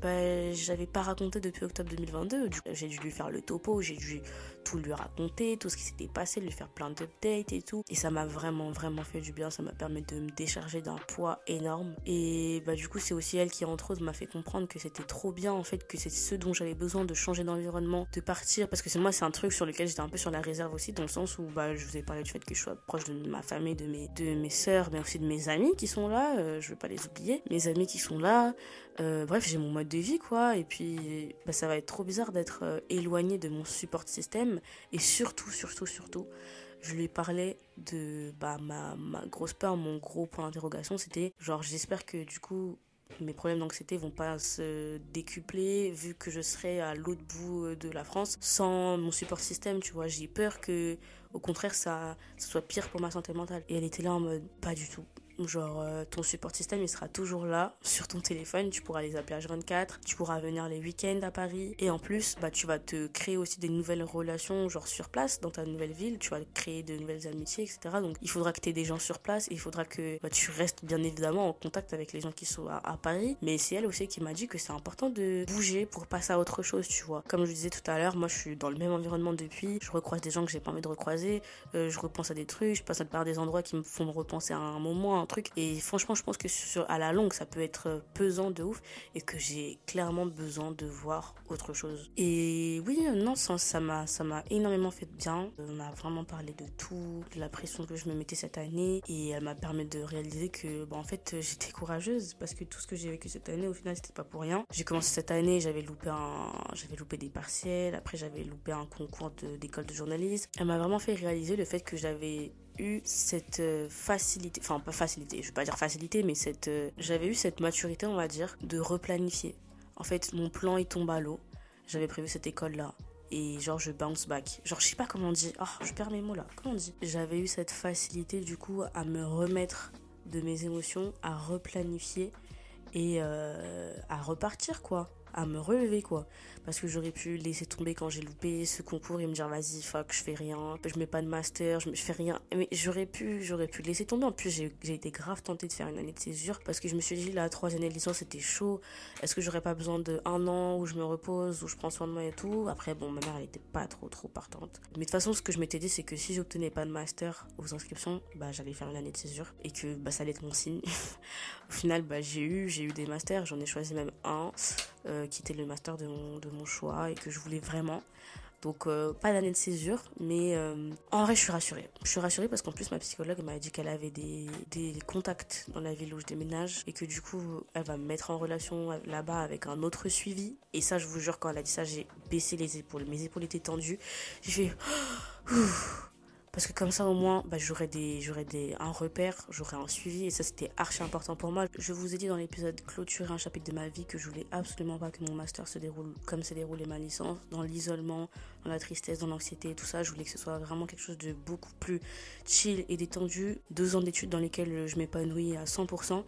bah, j'avais pas raconté depuis octobre 2022. J'ai dû lui faire le topo, j'ai dû tout lui raconter, tout ce qui s'était passé, lui faire plein d'updates et tout. Et ça m'a vraiment, vraiment fait du bien. Ça m'a permis de me décharger d'un poids énorme. Et bah, du coup, c'est aussi elle qui, entre autres, m'a fait comprendre que c'était trop bien, en fait, que c'est ce dont j'avais besoin de changer d'environnement, de partir. Parce que c'est moi, c'est un truc sur lequel j'étais un peu sur la réserve aussi, dans le sens où bah, je vous ai parlé du fait que je sois proche de ma famille, de mes, de mes sœurs, mais aussi de mes amis qui sont là. Euh, je veux pas les oublier. Mes amis qui sont là. Euh, bref, j'ai mon mode de vie, quoi. Et puis, bah, ça va être trop bizarre d'être euh, éloigné de mon support système et surtout, surtout, surtout, je lui parlais de bah, ma, ma grosse peur, mon gros point d'interrogation, c'était genre j'espère que du coup mes problèmes d'anxiété vont pas se décupler vu que je serai à l'autre bout de la France sans mon support système, tu vois. J'ai peur que, au contraire, ça, ça soit pire pour ma santé mentale. Et elle était là en mode, pas du tout. Genre, euh, ton support système, il sera toujours là sur ton téléphone. Tu pourras les appeler H24. Tu pourras venir les week-ends à Paris. Et en plus, bah, tu vas te créer aussi des nouvelles relations, genre sur place, dans ta nouvelle ville. Tu vas créer de nouvelles amitiés, etc. Donc, il faudra que tu aies des gens sur place. Et il faudra que bah, tu restes bien évidemment en contact avec les gens qui sont à, Paris. Mais c'est elle aussi qui m'a dit que c'est important de bouger pour passer à autre chose, tu vois. Comme je disais tout à l'heure, moi, je suis dans le même environnement depuis. Je recroise des gens que j'ai pas envie de recroiser. Euh, je repense à des trucs. Je passe à par des endroits qui me font me repenser à un moment truc. Et franchement, je pense que sur, à la longue, ça peut être pesant de ouf et que j'ai clairement besoin de voir autre chose. Et oui, non, ça m'a ça m'a énormément fait bien. On a vraiment parlé de tout, de la pression que je me mettais cette année et elle m'a permis de réaliser que bah, en fait j'étais courageuse parce que tout ce que j'ai vécu cette année au final c'était pas pour rien. J'ai commencé cette année, j'avais loupé un j'avais loupé des partiels, après j'avais loupé un concours d'école de, de journalisme. Elle m'a vraiment fait réaliser le fait que j'avais eu cette euh, facilité, enfin pas facilité, je vais pas dire facilité, mais cette, euh, j'avais eu cette maturité, on va dire, de replanifier. En fait, mon plan il tombe à l'eau. J'avais prévu cette école là et genre je bounce back. Genre je sais pas comment on dit. Oh, je perds mes mots là. Comment on dit? J'avais eu cette facilité du coup à me remettre de mes émotions, à replanifier et euh, à repartir quoi à me relever quoi. Parce que j'aurais pu laisser tomber quand j'ai loupé ce concours et me dire vas-y fuck je fais rien je mets pas de master je, fais rien. Mais j'aurais pu j'aurais pu laisser tomber. En plus j'ai été grave tentée de faire une année de césure parce que je me suis dit la troisième année de licence c'était chaud. Est-ce que j'aurais pas besoin de un an où je me repose où je prends soin de moi et tout? Après bon ma mère elle était pas trop trop partante. Mais de toute façon ce que je m'étais dit c'est que si j'obtenais pas de master aux inscriptions bah j'allais faire une année de césure et que bah ça allait être mon signe. [laughs] Au final bah j'ai eu j'ai eu des masters j'en ai choisi même un euh, qui était le master de mon, choix et que je voulais vraiment. Donc euh, pas d'année de césure, mais euh, en vrai je suis rassurée. Je suis rassurée parce qu'en plus ma psychologue m'a dit qu'elle avait des, des, contacts dans la ville où je déménage et que du coup elle va me mettre en relation là-bas avec un autre suivi. Et ça je vous jure quand elle a dit ça j'ai baissé les épaules, mes épaules étaient tendues. J'ai fait... [gasps] parce que comme ça au moins bah, j'aurais des j'aurais des un repère j'aurais un suivi. Et ça c'était archi important pour moi. Je vous ai dit dans l'épisode clôturer un chapitre de ma vie que je voulais absolument pas que mon master se déroule comme s'est déroulé ma licence. Dans l'isolement dans la tristesse dans l'anxiété tout ça je voulais que ce soit vraiment quelque chose de beaucoup plus chill et détendu. Deux ans d'études dans lesquels je m'épanouis à 100%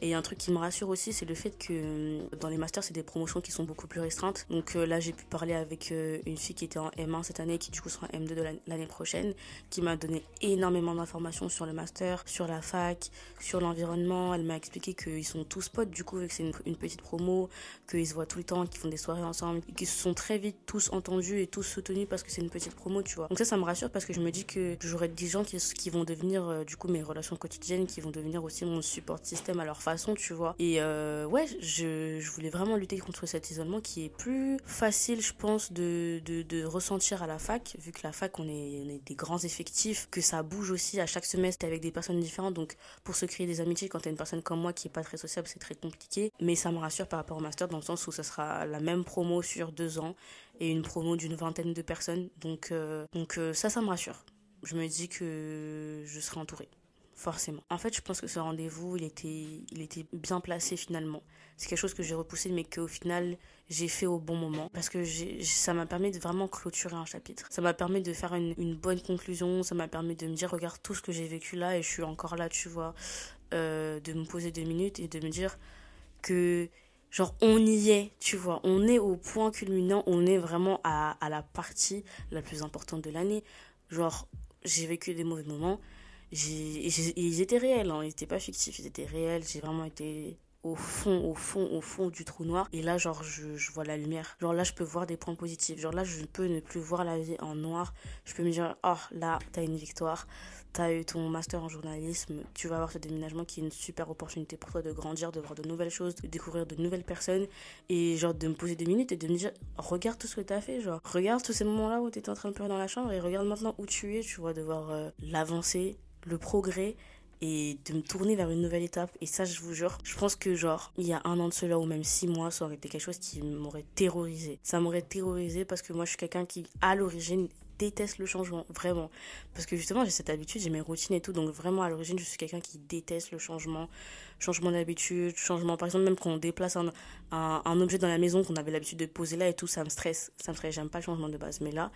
et un truc qui me rassure aussi c'est le fait que euh, dans les masters c'est des promotions qui sont beaucoup plus restreintes donc euh, là j'ai pu parler avec euh, une fille qui était en M1 cette année qui du coup sera en M2 de l'année prochaine qui m'a donné énormément d'informations sur le master, sur la fac, sur l'environnement. Elle m'a expliqué qu'ils sont tous potes, du coup, vu que c'est une, petite promo, qu'ils se voient tout le temps, qu'ils font des soirées ensemble, qu'ils se sont très vite tous entendus et tous soutenus parce que c'est une petite promo, tu vois. Donc ça, ça me rassure parce que je me dis que j'aurai des gens qui, vont devenir, du coup, mes relations quotidiennes, qui vont devenir aussi mon support système à leur tu vois. Et euh, ouais, je, voulais vraiment lutter contre cet isolement qui est plus facile, je pense, de, de, ressentir à la fac, vu que la fac, on est, des grands effectifs que ça bouge aussi à chaque semestre avec des personnes différentes. Donc pour se créer des amitiés, quand t'es une personne comme moi qui est pas très sociable, c'est très compliqué. Mais ça me rassure par rapport au master dans le sens où ça sera la même promo sur deux ans et une promo d'une vingtaine de personnes. Donc, euh, donc euh, ça, ça me rassure. Je me dis que je serai entourée forcément. En fait, je pense que ce rendez-vous, il était, il était bien placé finalement. C'est quelque chose que j'ai repoussé, mais qu'au final, j'ai fait au bon moment. Parce que ça m'a permis de vraiment clôturer un chapitre. Ça m'a permis de faire une, bonne conclusion. Ça m'a permis de me dire, regarde tout ce que j'ai vécu là et je suis encore là, tu vois. Euh, de me poser deux minutes et de me dire que genre on y est, tu vois, on est au point culminant, on est vraiment à, à la partie la plus importante de l'année. Genre, j'ai vécu des mauvais moments, ils étaient réels, hein, ils n'étaient pas fictifs, ils étaient réels. J'ai vraiment été au fond, au fond, au fond du trou noir. Et là, genre, je, vois la lumière. Genre là, je peux voir des points positifs. Genre là, je peux ne plus voir la vie en noir. Je peux me dire, oh, là, t'as une victoire. T'as eu ton master en journalisme. Tu vas avoir ce déménagement qui est une super opportunité pour toi de grandir, de voir de nouvelles choses, de découvrir de nouvelles personnes. Et genre, de me poser deux minutes et de me dire, regarde tout ce que t'as fait. Genre, regarde tous ces moments-là où t'étais en train de pleurer dans la chambre et regarde maintenant où tu es. Tu vois, de voir euh, l'avancée le progrès et de me tourner vers une nouvelle étape. Et ça, je vous jure, je pense que genre, il y a un an de cela ou même six mois, ça aurait été quelque chose qui m'aurait terrorisé. Ça m'aurait terrorisé parce que moi, je suis quelqu'un qui, à l'origine, déteste le changement, vraiment. Parce que justement, j'ai cette habitude, j'ai mes routines et tout. Donc vraiment, à l'origine, je suis quelqu'un qui déteste le changement. Changement d'habitude, changement, par exemple, même quand on déplace un, un, objet dans la maison qu'on avait l'habitude de poser là et tout, ça me stresse. Ça me stresse, j'aime pas le changement de base. Mais là,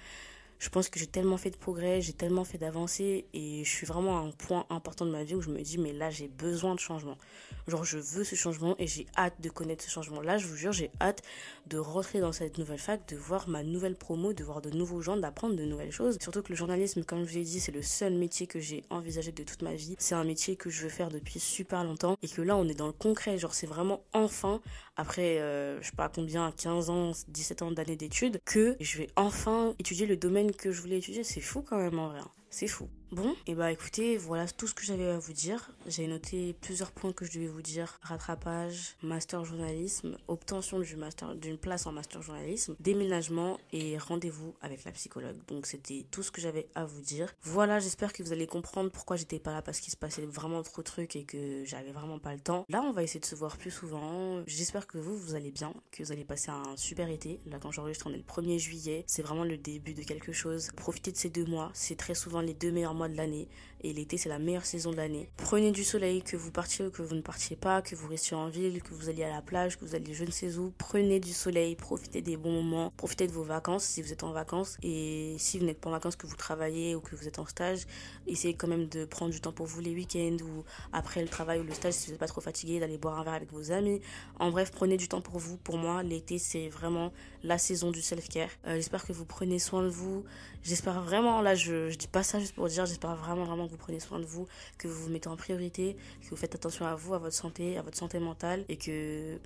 je pense que j'ai tellement fait de progrès, j'ai tellement fait d'avancées et je suis vraiment à un point important de ma vie où je me dis mais là j'ai besoin de changement. Genre je veux ce changement et j'ai hâte de connaître ce changement. Là je vous jure j'ai hâte de rentrer dans cette nouvelle fac, de voir ma nouvelle promo, de voir de nouveaux gens, d'apprendre de nouvelles choses. Surtout que le journalisme comme je vous l'ai dit c'est le seul métier que j'ai envisagé de toute ma vie. C'est un métier que je veux faire depuis super longtemps et que là on est dans le concret. Genre c'est vraiment enfin après euh, je sais pas combien 15 ans, 17 ans d'années d'études que je vais enfin étudier le domaine que je voulais étudier. C'est fou quand même en vrai. C'est fou. Bon, et bah écoutez, voilà tout ce que j'avais à vous dire. J'ai noté plusieurs points que je devais vous dire. Rattrapage, master journalisme, obtention d'une place en master journalisme, déménagement et rendez-vous avec la psychologue. Donc c'était tout ce que j'avais à vous dire. Voilà, j'espère que vous allez comprendre pourquoi j'étais pas là parce qu'il se passait vraiment trop de trucs et que j'avais vraiment pas le temps. Là, on va essayer de se voir plus souvent. J'espère que vous, vous allez bien, que vous allez passer un super été. Là, quand j'enregistre, on est le 1er juillet. C'est vraiment le début de quelque chose. Profitez de ces deux mois. C'est très souvent les deux meilleurs mois de l'année et l'été c'est la meilleure saison de l'année. Prenez du soleil, que vous partiez ou que vous ne partiez pas, que vous restiez en ville, que vous alliez à la plage, que vous alliez je ne sais où. Prenez du soleil, profitez des bons moments, profitez de vos vacances si vous êtes en vacances et si vous n'êtes pas en vacances, que vous travaillez ou que vous êtes en stage, essayez quand même de prendre du temps pour vous les week-ends ou après le travail ou le stage si vous n'êtes pas trop fatigué, d'aller boire un verre avec vos amis. En bref, prenez du temps pour vous. Pour moi, l'été c'est vraiment la saison du self-care. Euh, j'espère que vous prenez soin de vous. J'espère vraiment, là je, je dis pas ça juste pour dire, j'espère vraiment vraiment vous prenez soin de vous, que vous vous mettez en priorité, que vous faites attention à vous, à votre santé, à votre santé mentale et que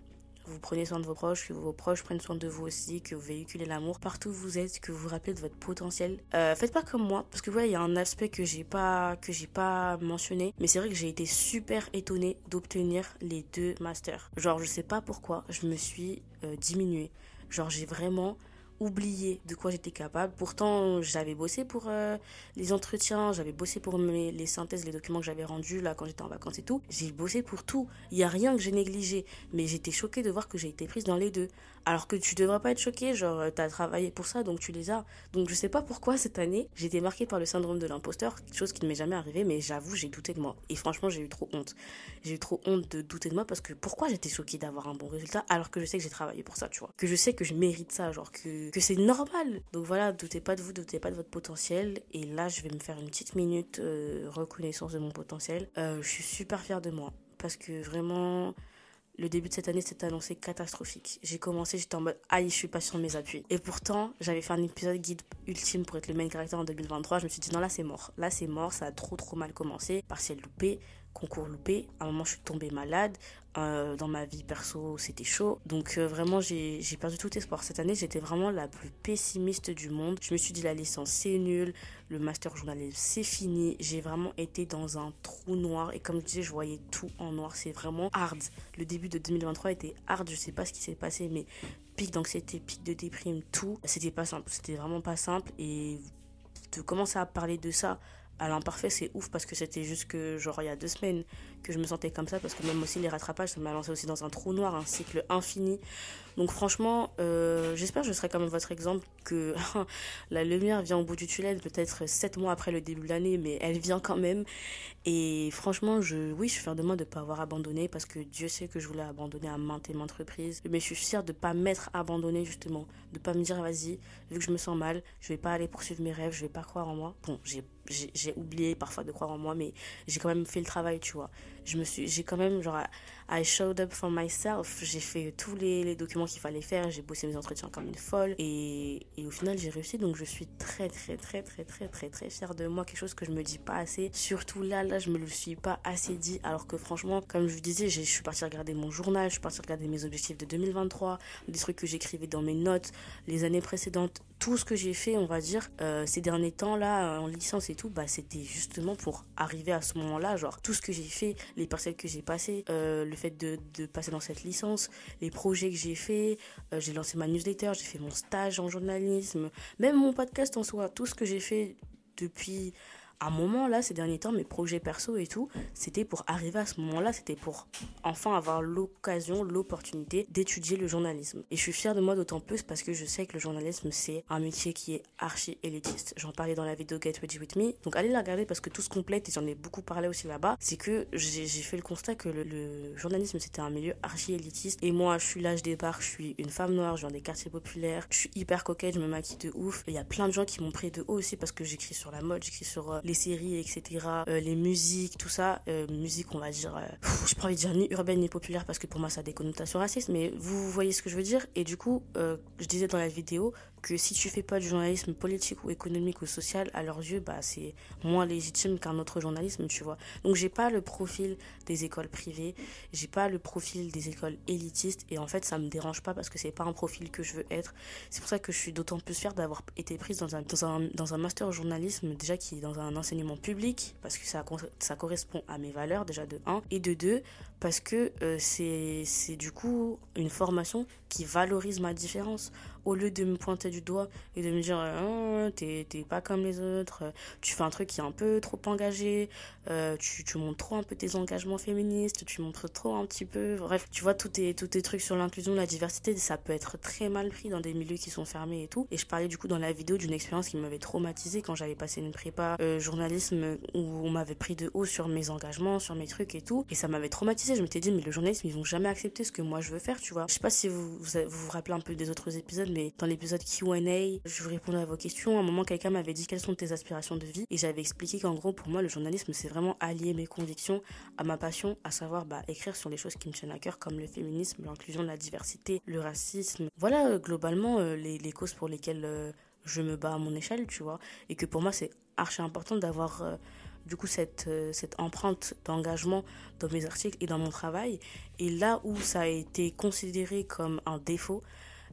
vous prenez soin de vos proches, que vos proches prennent soin de vous aussi, que vous véhiculez l'amour partout où vous êtes, que vous vous rappelez de votre potentiel. Euh, faites pas comme moi, parce que ouais, il y a un aspect que j'ai pas que j'ai pas mentionné, mais c'est vrai que j'ai été super étonnée d'obtenir les deux masters. Genre, je sais pas pourquoi, je me suis euh, diminuée. Genre, j'ai vraiment oublié de quoi j'étais capable. Pourtant, j'avais bossé pour euh, les entretiens, j'avais bossé pour mes, les synthèses, les documents que j'avais rendus là quand j'étais en vacances et tout. J'ai bossé pour tout. Il y a rien que j'ai négligé, mais j'étais choquée de voir que j'ai été prise dans les deux. Alors que tu devrais pas être choquée, genre t'as travaillé pour ça donc tu les as. Donc je sais pas pourquoi cette année, été marquée par le syndrome de l'imposteur, chose qui ne m'est jamais arrivée, mais j'avoue, j'ai douté de moi. Et franchement, j'ai eu trop honte. J'ai eu trop honte de douter de moi parce que pourquoi j'étais choquée d'avoir un bon résultat alors que je sais que j'ai travaillé pour ça, tu vois. Que je sais que je mérite ça, genre que que, c'est normal. Donc voilà, doutez pas de vous, doutez pas de votre potentiel. Et là, je vais me faire une petite minute euh, reconnaissance de mon potentiel. Euh, je suis super fière de moi parce que vraiment, le début de cette année s'est annoncé catastrophique. J'ai commencé, j'étais en mode aïe, je suis pas sur mes appuis. Et pourtant, j'avais fait un épisode guide ultime pour être le main caractère en 2023. Je me suis dit non, là c'est mort. Là c'est mort, ça a trop trop mal commencé. Partiel loupé, concours loupé. À un moment, je suis tombée malade. Euh, dans ma vie perso, c'était chaud. Donc euh, vraiment, j'ai perdu tout espoir. Cette année, j'étais vraiment la plus pessimiste du monde. Je me suis dit la licence, c'est nul. Le master journalisme, c'est fini. J'ai vraiment été dans un trou noir. Et comme je disais, je voyais tout en noir. C'est vraiment hard. Le début de 2023 était hard. Je sais pas ce qui s'est passé, mais pic d'anxiété, pic de déprime, tout. C'était pas simple. C'était vraiment pas simple. Et de commencer à parler de ça à l'imparfait, c'est ouf parce que c'était juste que, genre, il y a deux semaines que je me sentais comme ça parce que même aussi les rattrapages, ça m'a lancé aussi dans un trou noir, un cycle infini. Donc, franchement, euh, j'espère que je serai quand même votre exemple que [laughs] la lumière vient au bout du tunnel, peut-être sept mois après le début de l'année, mais elle vient quand même. Et franchement, je, oui, je suis fière de moi de ne pas avoir abandonné parce que Dieu sait que je voulais abandonner à maintes et maintes reprises. Mais je suis fière de ne pas m'être abandonné justement, de pas me dire, vas-y, vu que je me sens mal, je vais pas aller poursuivre mes rêves, je vais pas croire en moi. Bon, j'ai j'ai oublié parfois de croire en moi, mais j'ai quand même fait le travail, tu vois. Je me suis, j'ai quand même, genre, I showed up for myself. J'ai fait tous les, les documents qu'il fallait faire, j'ai bossé mes entretiens comme une folle, et, et au final, j'ai réussi, donc je suis très, très, très, très, très, très, très fière de moi. Quelque chose que je me dis pas assez. Surtout là, là, je me le suis pas assez dit, alors que franchement, comme je vous disais, je suis partie regarder mon journal, je suis partie regarder mes objectifs de 2023, des trucs que j'écrivais dans mes notes, les années précédentes, tout ce que j'ai fait, on va dire, euh, ces derniers temps là, en licence et tout, bah c'était justement pour arriver à ce moment-là, genre tout ce que j'ai fait, les parcelles que j'ai passées, euh, le fait de, de, passer dans cette licence, les projets que j'ai fait, euh, j'ai lancé ma newsletter, j'ai fait mon stage en journalisme, même mon podcast en soi, tout ce que j'ai fait depuis un moment là, ces derniers temps, mes projets perso et tout, c'était pour arriver à ce moment-là, c'était pour enfin avoir l'occasion, l'opportunité d'étudier le journalisme. Et je suis fière de moi d'autant plus parce que je sais que le journalisme, c'est un métier qui est archi élitiste. J'en parlais dans la vidéo Get Ready With Me. Donc allez la regarder parce que tout se complète et j'en ai beaucoup parlé aussi là-bas. C'est que j'ai fait le constat que le, journalisme, c'était un milieu archi élitiste. Et moi, je suis là, je départ, je suis une femme noire, je viens des quartiers populaires, je suis hyper coquette, je me maquille de ouf. Il y a plein de gens qui m'ont pris de haut aussi parce que j'écris sur la mode, j'écris sur euh, les séries, etc., euh, les musiques, tout ça, euh, musique, on va dire, euh, je pas envie de dire ni urbaine ni populaire parce que pour moi ça a des connotations racistes, mais vous voyez ce que je veux dire. Et du coup, je disais dans la vidéo que si tu fais pas du journalisme politique ou économique ou social, à leurs yeux, bah, c'est moins légitime qu'un autre journalisme, tu vois. Donc j'ai pas le profil des écoles privées, j'ai pas le profil des écoles élitistes, et en fait ça me dérange pas parce que c'est pas un profil que je veux être. C'est pour ça que je suis d'autant plus fière d'avoir été prise dans un, dans un, dans un master journalisme, déjà qui est dans un enseignement public, parce que ça, ça correspond à mes valeurs déjà de 1, et de 2, parce que euh, c'est du coup une formation qui valorise ma différence au lieu de me pointer du doigt et de me dire oh, t'es pas comme les autres, tu fais un truc qui est un peu trop engagé, euh, tu, montres trop un peu tes engagements féministes, tu montres trop un petit peu, bref, tu vois, tous tes, tous tes trucs sur l'inclusion, la diversité, ça peut être très mal pris dans des milieux qui sont fermés et tout. Et je parlais du coup dans la vidéo d'une expérience qui m'avait traumatisée quand j'avais passé une prépa euh, journalisme où on m'avait pris de haut sur mes engagements, sur mes trucs et tout. Et ça m'avait traumatisé. Je m'étais dit, mais le journalisme, ils vont jamais accepter ce que moi je veux faire, tu vois. Je sais pas si vous vous, vous, rappelez un peu des autres épisodes, mais dans l'épisode Q&A, je vous répondais à vos questions. À un moment, quelqu'un m'avait dit quelles sont tes aspirations de vie? Et j'avais expliqué qu'en gros, pour moi, le journalisme, c'est vraiment allier mes convictions à ma passion, à savoir bah, écrire sur les choses qui me tiennent à cœur, comme le féminisme, l'inclusion, la diversité, le racisme. Voilà, euh, globalement, euh, les, les, causes pour lesquelles euh, je me bats à mon échelle, tu vois. Et que pour moi, c'est archi important d'avoir du coup cette, cette empreinte d'engagement dans mes articles et dans mon travail. Et là où ça a été considéré comme un défaut,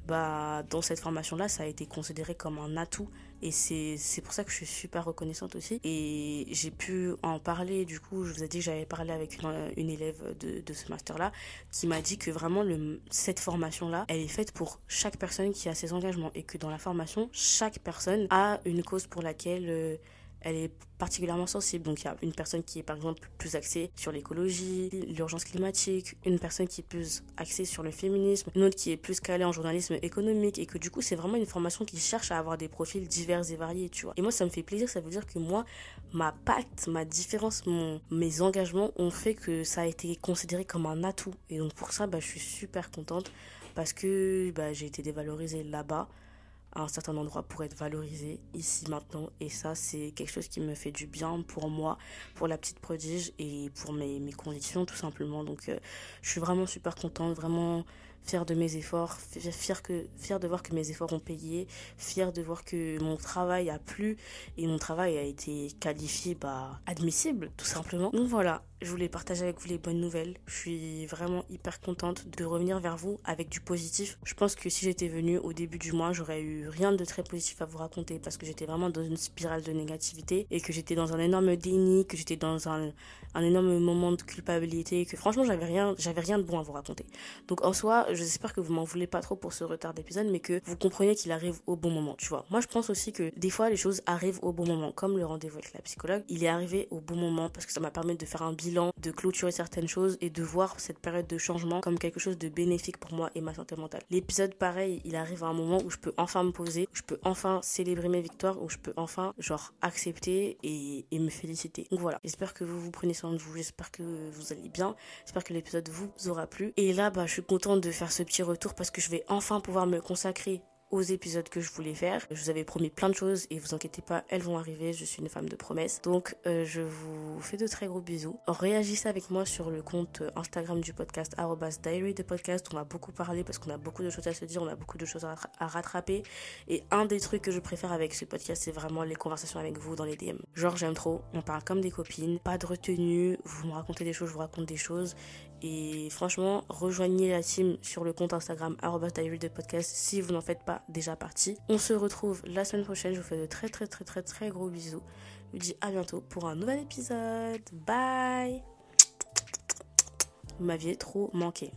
bah, dans cette formation-là, ça a été considéré comme un atout. Et c'est pour ça que je suis super reconnaissante aussi. Et j'ai pu en parler, du coup, je vous ai dit que j'avais parlé avec une, une élève de, de ce master-là qui m'a dit que vraiment le, cette formation-là, elle est faite pour chaque personne qui a ses engagements. Et que dans la formation, chaque personne a une cause pour laquelle... Elle est particulièrement sensible. Donc il y a une personne qui est par exemple plus axée sur l'écologie, l'urgence climatique, une personne qui est plus axée sur le féminisme, une autre qui est plus calée en journalisme économique et que du coup c'est vraiment une formation qui cherche à avoir des profils divers et variés, tu vois. Et moi ça me fait plaisir, ça veut dire que moi, ma pacte, ma différence, mes engagements ont fait que ça a été considéré comme un atout. Et donc pour ça, bah, je suis super contente parce que bah, j'ai été dévalorisée là-bas à un certain endroit pour être valorisé ici maintenant. Et ça c'est quelque chose qui me fait du bien pour moi pour la petite prodige et pour mes, mes conditions tout simplement. Donc euh, je suis vraiment super contente vraiment fière de mes efforts, fière de voir que mes efforts ont payé, fière de voir que mon travail a plu et mon travail a été qualifié bah, admissible tout simplement. Donc voilà, je voulais partager avec vous les bonnes nouvelles. Je suis vraiment hyper contente de revenir vers vous avec du positif. Je pense que si j'étais venue au début du mois, j'aurais eu rien de très positif à vous raconter parce que j'étais vraiment dans une spirale de négativité et que j'étais dans un énorme déni, que j'étais dans un, un énorme moment de culpabilité que franchement j'avais rien, j'avais rien de bon à vous raconter. Donc en soi, j'espère que vous m'en voulez pas trop pour ce retard d'épisode, mais que vous compreniez qu'il arrive au bon moment, tu vois. Moi, je pense aussi que des fois, les choses arrivent au bon moment, comme le rendez-vous avec la psychologue. Il est arrivé au bon moment parce que ça m'a permis de faire un bilan, de clôturer certaines choses et de voir cette période de changement comme quelque chose de bénéfique pour moi et ma santé mentale. L'épisode, pareil, il arrive à un moment où je peux enfin me poser, où je peux enfin célébrer mes victoires, où je peux enfin, genre, accepter et, et me féliciter. Donc voilà. J'espère que vous vous prenez soin j'espère que vous allez bien, j'espère que l'épisode vous aura plu. Et là, bah, je suis contente de faire ce petit retour parce que je vais enfin pouvoir me consacrer aux épisodes que je voulais faire. Je vous avais promis plein de choses et vous inquiétez pas, elles vont arriver. Je suis une femme de promesses. Donc euh, je vous fais de très gros bisous. Réagissez avec moi sur le compte Instagram du podcast diary de podcast. On va beaucoup parler parce qu'on a beaucoup de choses à se dire, on a beaucoup de choses à rattraper. Et un des trucs que je préfère avec ce podcast, c'est vraiment les conversations avec vous dans les DM. Genre j'aime trop, on parle comme des copines, pas de retenue, vous me racontez des choses, je vous raconte des choses et franchement, rejoignez la team sur le compte Instagram de si vous n'en faites pas déjà partie. On se retrouve la semaine prochaine. Je vous fais de très très très très très gros bisous. Je vous dis à bientôt pour un nouvel épisode. Bye Vous m'aviez trop manqué.